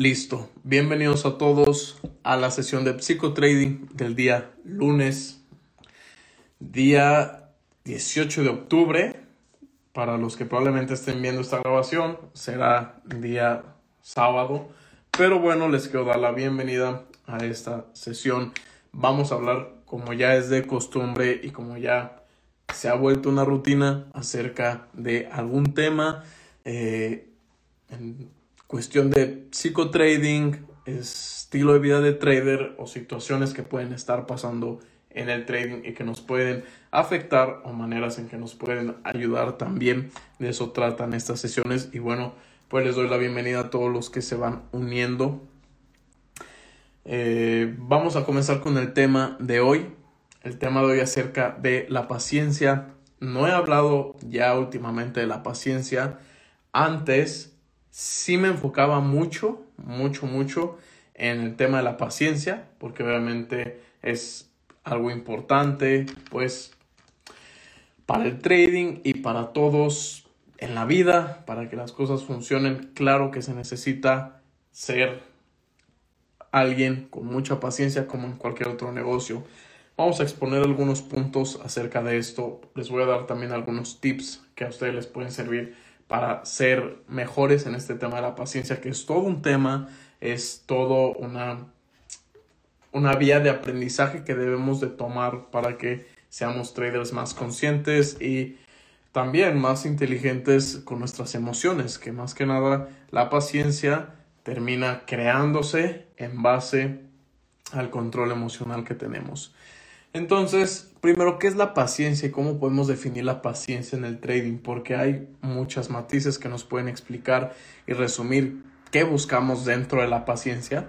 Listo. Bienvenidos a todos a la sesión de psicotrading del día lunes, día 18 de octubre. Para los que probablemente estén viendo esta grabación, será día sábado. Pero bueno, les quiero dar la bienvenida a esta sesión. Vamos a hablar, como ya es de costumbre y como ya se ha vuelto una rutina, acerca de algún tema. Eh, cuestión de psicotrading, estilo de vida de trader o situaciones que pueden estar pasando en el trading y que nos pueden afectar o maneras en que nos pueden ayudar también. De eso tratan estas sesiones y bueno, pues les doy la bienvenida a todos los que se van uniendo. Eh, vamos a comenzar con el tema de hoy. El tema de hoy acerca de la paciencia. No he hablado ya últimamente de la paciencia. Antes sí me enfocaba mucho, mucho, mucho en el tema de la paciencia, porque obviamente es algo importante, pues, para el trading y para todos en la vida, para que las cosas funcionen, claro que se necesita ser alguien con mucha paciencia como en cualquier otro negocio. Vamos a exponer algunos puntos acerca de esto. Les voy a dar también algunos tips que a ustedes les pueden servir para ser mejores en este tema de la paciencia, que es todo un tema, es todo una, una vía de aprendizaje que debemos de tomar para que seamos traders más conscientes y también más inteligentes con nuestras emociones, que más que nada la paciencia termina creándose en base al control emocional que tenemos. Entonces, primero, ¿qué es la paciencia y cómo podemos definir la paciencia en el trading? Porque hay muchas matices que nos pueden explicar y resumir qué buscamos dentro de la paciencia,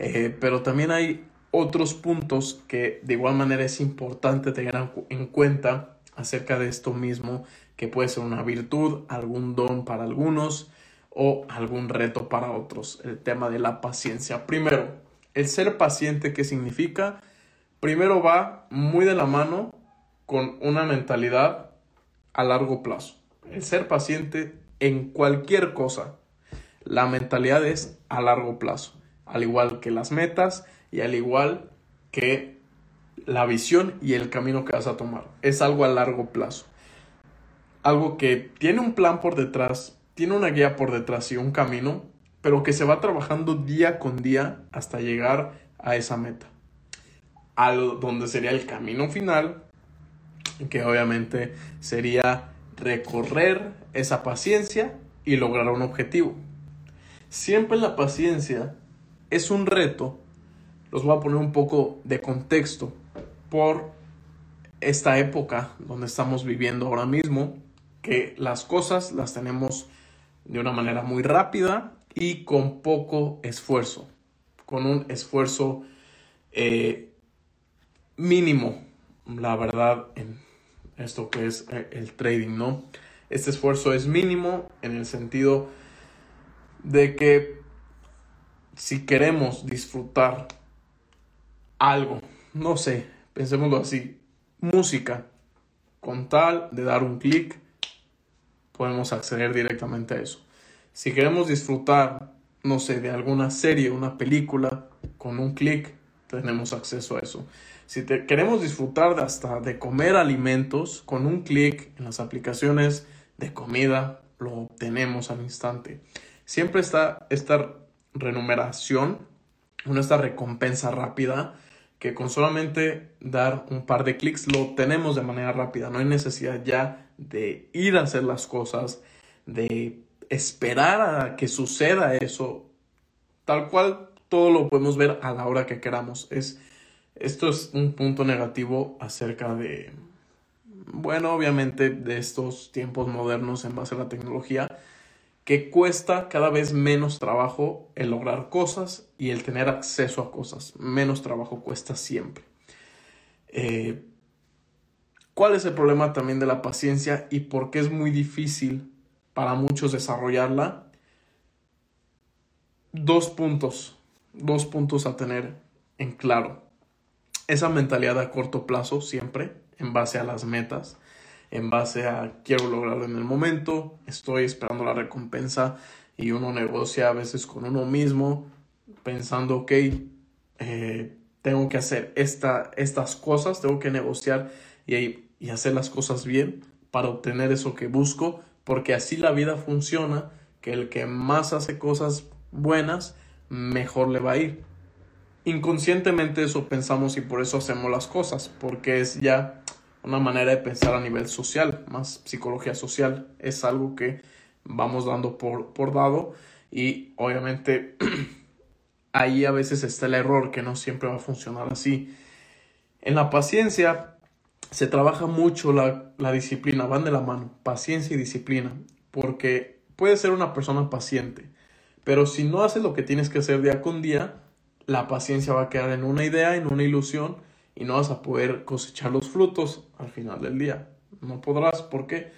eh, pero también hay otros puntos que de igual manera es importante tener en cuenta acerca de esto mismo, que puede ser una virtud, algún don para algunos o algún reto para otros, el tema de la paciencia. Primero, el ser paciente, ¿qué significa? Primero va muy de la mano con una mentalidad a largo plazo. El ser paciente en cualquier cosa. La mentalidad es a largo plazo, al igual que las metas y al igual que la visión y el camino que vas a tomar. Es algo a largo plazo. Algo que tiene un plan por detrás, tiene una guía por detrás y un camino, pero que se va trabajando día con día hasta llegar a esa meta a donde sería el camino final, que obviamente sería recorrer esa paciencia y lograr un objetivo. Siempre la paciencia es un reto, los voy a poner un poco de contexto. Por esta época donde estamos viviendo ahora mismo, que las cosas las tenemos de una manera muy rápida y con poco esfuerzo, con un esfuerzo eh, mínimo, la verdad, en esto que es eh, el trading, ¿no? Este esfuerzo es mínimo en el sentido de que si queremos disfrutar algo, no sé, pensémoslo así, música, con tal de dar un clic, podemos acceder directamente a eso. Si queremos disfrutar, no sé, de alguna serie, una película, con un clic, tenemos acceso a eso. Si queremos disfrutar de hasta de comer alimentos, con un clic en las aplicaciones de comida lo obtenemos al instante. Siempre está esta renumeración, una esta recompensa rápida que con solamente dar un par de clics lo obtenemos de manera rápida. No hay necesidad ya de ir a hacer las cosas, de esperar a que suceda eso. Tal cual todo lo podemos ver a la hora que queramos. Es esto es un punto negativo acerca de, bueno, obviamente de estos tiempos modernos en base a la tecnología, que cuesta cada vez menos trabajo el lograr cosas y el tener acceso a cosas. Menos trabajo cuesta siempre. Eh, ¿Cuál es el problema también de la paciencia y por qué es muy difícil para muchos desarrollarla? Dos puntos, dos puntos a tener en claro. Esa mentalidad a corto plazo siempre, en base a las metas, en base a quiero lograrlo en el momento, estoy esperando la recompensa y uno negocia a veces con uno mismo pensando, ok, eh, tengo que hacer esta, estas cosas, tengo que negociar y, y hacer las cosas bien para obtener eso que busco, porque así la vida funciona, que el que más hace cosas buenas, mejor le va a ir. Inconscientemente eso pensamos y por eso hacemos las cosas, porque es ya una manera de pensar a nivel social, más psicología social, es algo que vamos dando por, por dado y obviamente ahí a veces está el error que no siempre va a funcionar así. En la paciencia se trabaja mucho la, la disciplina, van de la mano, paciencia y disciplina, porque puedes ser una persona paciente, pero si no haces lo que tienes que hacer día con día, la paciencia va a quedar en una idea, en una ilusión, y no vas a poder cosechar los frutos al final del día. No podrás, ¿por qué?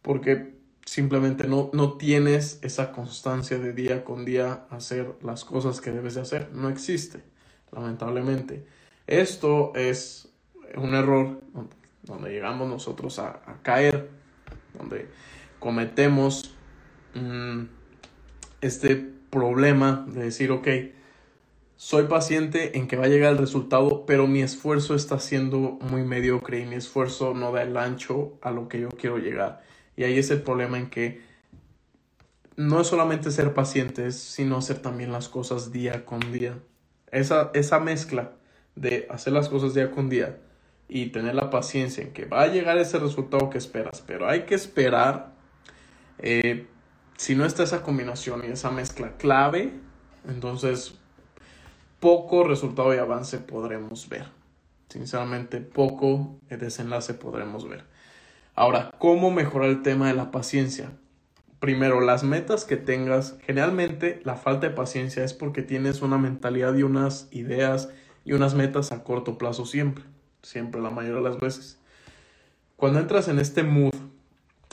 Porque simplemente no, no tienes esa constancia de día con día hacer las cosas que debes de hacer. No existe, lamentablemente. Esto es un error donde llegamos nosotros a, caer, donde cometemos mm, este problema de decir, ok, soy paciente en que va a llegar el resultado, pero mi esfuerzo está siendo muy mediocre y mi esfuerzo no da el ancho a lo que yo quiero llegar. Y ahí es el problema en que no es solamente ser pacientes, sino hacer también las cosas día con día. Esa, esa mezcla de hacer las cosas día con día y tener la paciencia en que va a llegar ese resultado que esperas, pero hay que esperar. Eh, si no está esa combinación y esa mezcla clave, entonces poco resultado y avance podremos ver. Sinceramente, poco desenlace podremos ver. Ahora, ¿cómo mejorar el tema de la paciencia? Primero, las metas que tengas, generalmente la falta de paciencia es porque tienes una mentalidad y unas ideas y unas metas a corto plazo siempre, siempre la mayoría de las veces. Cuando entras en este mood,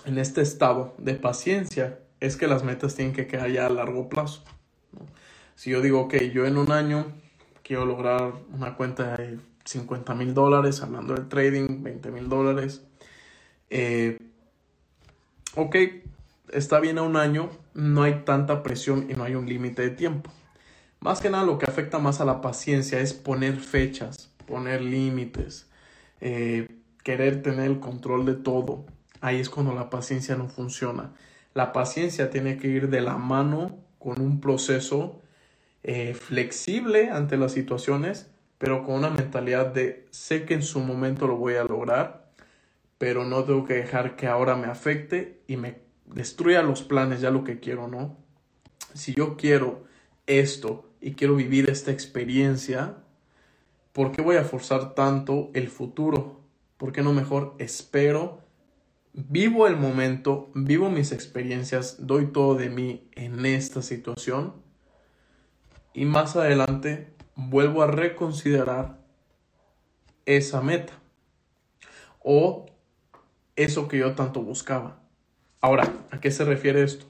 en este estado de paciencia, es que las metas tienen que quedar ya a largo plazo. Si yo digo, ok, yo en un año quiero lograr una cuenta de 50 mil dólares, hablando del trading, 20 mil dólares. Eh, ok, está bien a un año, no hay tanta presión y no hay un límite de tiempo. Más que nada lo que afecta más a la paciencia es poner fechas, poner límites, eh, querer tener el control de todo. Ahí es cuando la paciencia no funciona. La paciencia tiene que ir de la mano con un proceso eh, flexible ante las situaciones, pero con una mentalidad de sé que en su momento lo voy a lograr, pero no tengo que dejar que ahora me afecte y me destruya los planes, ya lo que quiero, ¿no? Si yo quiero esto y quiero vivir esta experiencia, ¿por qué voy a forzar tanto el futuro? ¿Por qué no mejor espero? Vivo el momento, vivo mis experiencias, doy todo de mí en esta situación y más adelante vuelvo a reconsiderar esa meta o eso que yo tanto buscaba. Ahora, ¿a qué se refiere esto?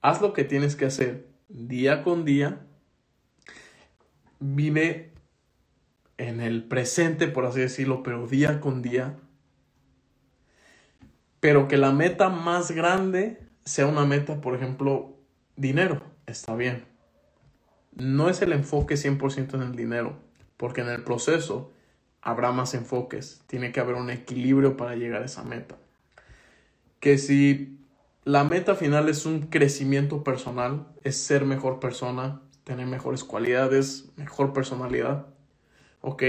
Haz lo que tienes que hacer día con día. Vive en el presente, por así decirlo, pero día con día. Pero que la meta más grande sea una meta, por ejemplo, dinero. Está bien no es el enfoque 100% en el dinero, porque en el proceso habrá más enfoques, tiene que haber un equilibrio para llegar a esa meta. Que si la meta final es un crecimiento personal, es ser mejor persona, tener mejores cualidades, mejor personalidad, ok,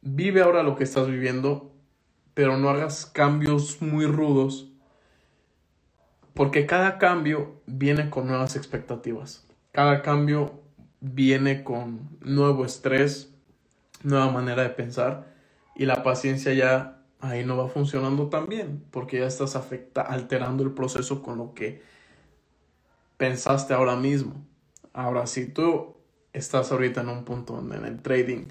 vive ahora lo que estás viviendo, pero no hagas cambios muy rudos, porque cada cambio viene con nuevas expectativas. Cada cambio viene con nuevo estrés, nueva manera de pensar y la paciencia ya ahí no va funcionando tan bien porque ya estás afecta, alterando el proceso con lo que pensaste ahora mismo. Ahora, si tú estás ahorita en un punto donde en el trading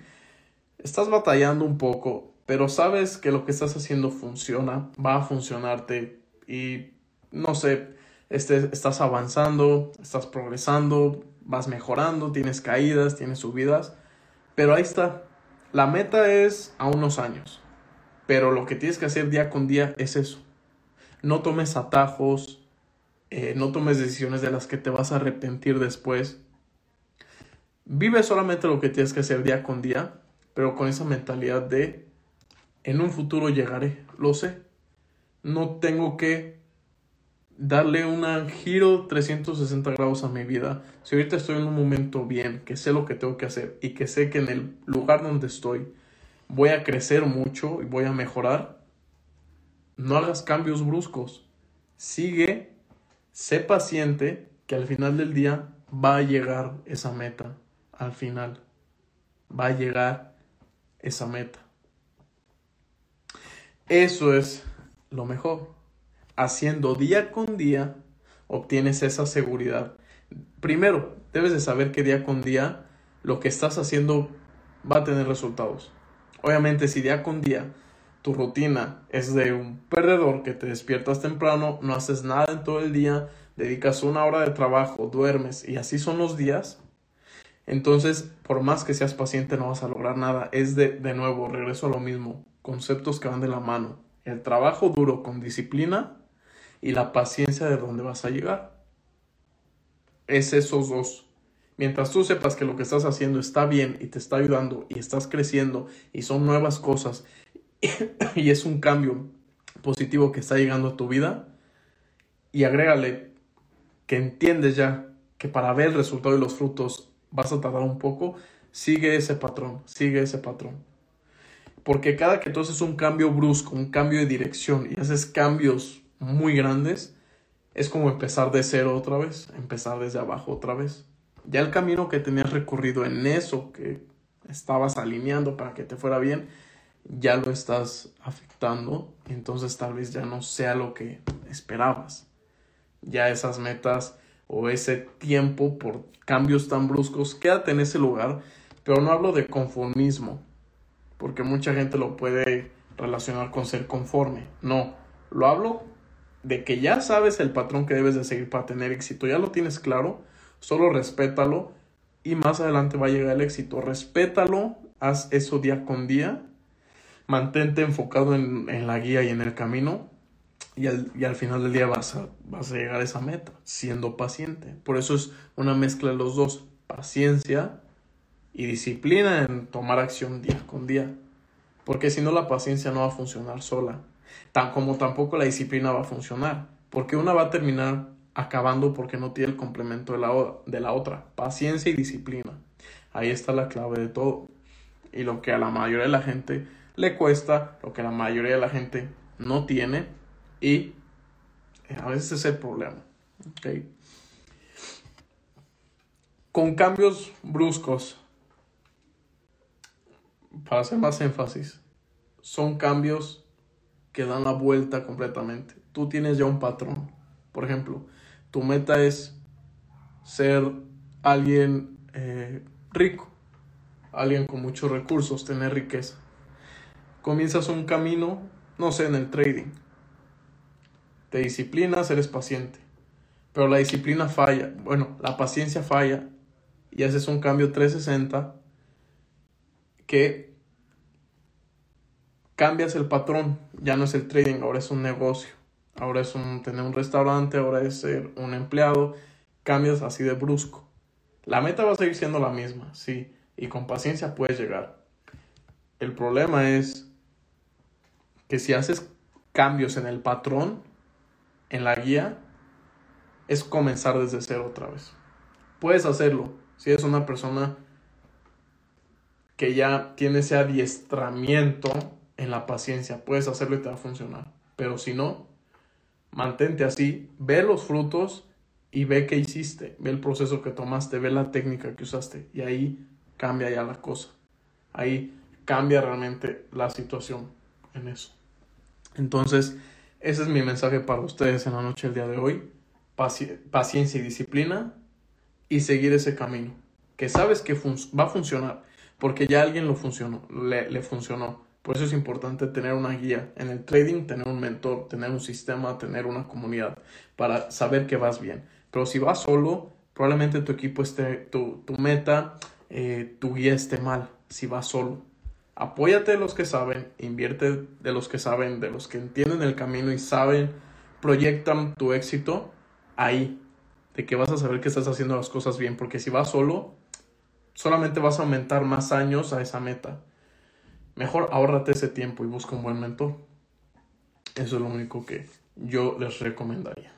estás batallando un poco, pero sabes que lo que estás haciendo funciona, va a funcionarte y no sé, este, estás avanzando, estás progresando, vas mejorando, tienes caídas, tienes subidas, pero ahí está. La meta es a unos años, pero lo que tienes que hacer día con día es eso. No tomes atajos, Eh, no tomes decisiones de las que te vas a arrepentir después. Vive solamente lo que tienes que hacer día con día, pero con esa mentalidad de en un futuro llegaré, lo sé. No tengo que darle un giro 360 grados a mi vida. Si ahorita estoy en un momento bien, que sé lo que tengo que hacer y que sé que en el lugar donde estoy voy a crecer mucho y voy a mejorar, no hagas cambios bruscos. Sigue, sé paciente, que al final del día va a llegar esa meta. Al final va a llegar esa meta. Eso es lo mejor haciendo día con día, obtienes esa seguridad. Primero, debes de saber que día con día lo que estás haciendo va a tener resultados. Obviamente, si día con día tu rutina es de un perdedor que te despiertas temprano, no haces nada en todo el día, dedicas una hora de trabajo, duermes y así son los días, entonces por más que seas paciente no vas a lograr nada. Es de, de nuevo, regreso a lo mismo, conceptos que van de la mano. El trabajo duro con disciplina y la paciencia de dónde vas a llegar. Es esos dos. Mientras tú sepas que lo que estás haciendo está bien y te está ayudando y estás creciendo y son nuevas cosas y es un cambio positivo que está llegando a tu vida y agrégale que entiendes ya que para ver el resultado y los frutos vas a tardar un poco, sigue ese patrón, sigue ese patrón. Porque cada que tú haces un cambio brusco, un cambio de dirección y haces cambios muy grandes, es como empezar de cero otra vez, empezar desde abajo otra vez. Ya el camino que tenías recorrido en eso que estabas alineando para que te fuera bien, ya lo estás afectando, entonces tal vez ya no sea lo que esperabas. Ya esas metas o ese tiempo por cambios tan bruscos, quédate en ese lugar, pero no hablo de conformismo, porque mucha gente lo puede relacionar con ser conforme. No, lo hablo de que ya sabes el patrón que debes de seguir para tener éxito, ya lo tienes claro, solo respétalo y más adelante va a llegar el éxito. Respétalo, haz eso día con día, mantente enfocado en, la guía y en el camino y al, y al final del día vas a, vas a llegar a esa meta, siendo paciente. Por eso es una mezcla de los dos, paciencia y disciplina en tomar acción día con día. Porque si no la paciencia no va a funcionar sola tan como tampoco la disciplina va a funcionar, porque una va a terminar acabando porque no tiene el complemento de la, de la otra, paciencia y disciplina. Ahí está la clave de todo. Y lo que a la mayoría de la gente le cuesta, lo que la mayoría de la gente no tiene y a veces es el problema. Con cambios bruscos, para hacer más énfasis, son cambios que dan la vuelta completamente. Tú tienes ya un patrón. Por ejemplo, tu meta es ser alguien eh, rico, alguien con muchos recursos, tener riqueza. Comienzas un camino, no sé, en el trading. Te disciplinas, eres paciente. Pero la disciplina falla, bueno, la paciencia falla y haces un cambio 360 que cambias el patrón, ya no es el trading, ahora es un negocio, ahora es un tener un restaurante, ahora es ser un empleado, cambias así de brusco. La meta va a seguir siendo la misma, sí, y con paciencia puedes llegar. El problema es que si haces cambios en el patrón, en la guía, es comenzar desde cero otra vez. Puedes hacerlo si eres una persona que ya tiene ese adiestramiento en la paciencia. Puedes hacerlo y te va a funcionar. Pero si no, mantente así, ve los frutos y ve qué hiciste, ve el proceso que tomaste, ve la técnica que usaste y ahí cambia ya la cosa. Ahí cambia realmente la situación en eso. Entonces, ese es mi mensaje para ustedes en la noche del día de hoy. paciencia y disciplina y seguir ese camino. Que sabes que va a funcionar porque ya alguien lo funcionó, le, le funcionó. Por eso es importante tener una guía. En el trading, tener un mentor, tener un sistema, tener una comunidad para saber que vas bien. Pero si vas solo, probablemente tu equipo esté, tu, tu meta, eh, tu guía esté mal. Si vas solo. Apóyate de los que saben, invierte de los que saben, de los que entienden el camino y saben, proyectan tu éxito. ahí, de que vas a saber que estás haciendo las cosas bien, porque si vas solo, solamente vas a aumentar más años a esa meta. Mejor ahórrate ese tiempo y busca un buen mentor. Eso es lo único que yo les recomendaría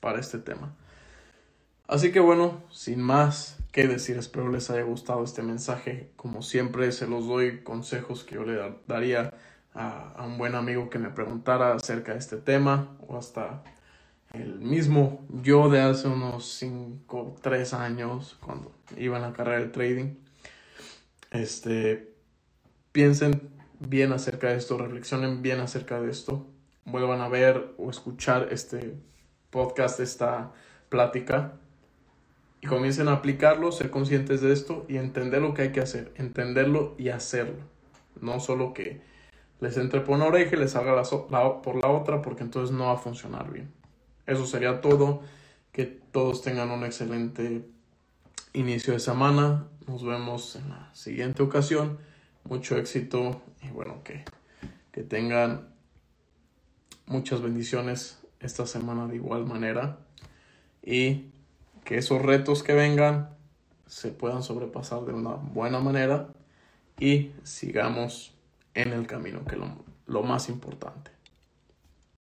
para este tema. Así que bueno, sin más que decir, espero les haya gustado este mensaje. Como siempre, se los doy consejos que yo le daría a, un buen amigo que me preguntara acerca de este tema o hasta el mismo yo de hace unos 5, 3 años cuando iba en la carrera de trading. Este, piensen bien acerca de esto, reflexionen bien acerca de esto, vuelvan a ver o escuchar este podcast, esta plática y comiencen a aplicarlo, ser conscientes de esto y entender lo que hay que hacer, entenderlo y hacerlo. No solo que les entre por una oreja y les salga por la otra, porque entonces no va a funcionar bien. Eso sería todo. Que todos tengan un excelente inicio de semana. Nos vemos en la siguiente ocasión. Mucho éxito y bueno, que, que tengan muchas bendiciones esta semana de igual manera. Y que esos retos que vengan se puedan sobrepasar de una buena manera y sigamos en el camino, que es lo, lo más importante.